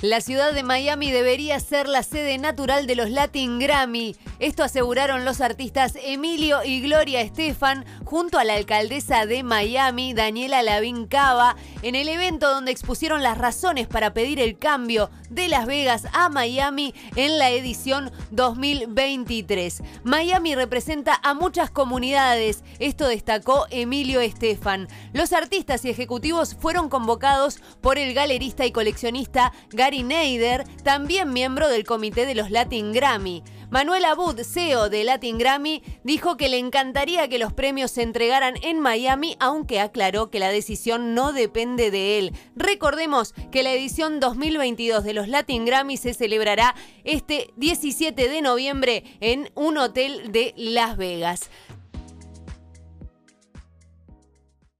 La ciudad de Miami debería ser la sede natural de los Latin Grammy. Esto aseguraron los artistas Emilio y Gloria Estefan junto a la alcaldesa de Miami, Daniela Lavín Cava, en el evento donde expusieron las razones para pedir el cambio de Las Vegas a Miami en la edición 2023. Miami representa a muchas comunidades, esto destacó Emilio Estefan. Los artistas y ejecutivos fueron convocados por el galerista y coleccionista Gary Neider, también miembro del comité de los Latin Grammy. Manuel Abud, CEO de Latin Grammy, dijo que le encantaría que los premios se entregaran en Miami, aunque aclaró que la decisión no depende de él. Recordemos que la edición 2022 de los Latin Grammy se celebrará este 17 de noviembre en un hotel de Las Vegas.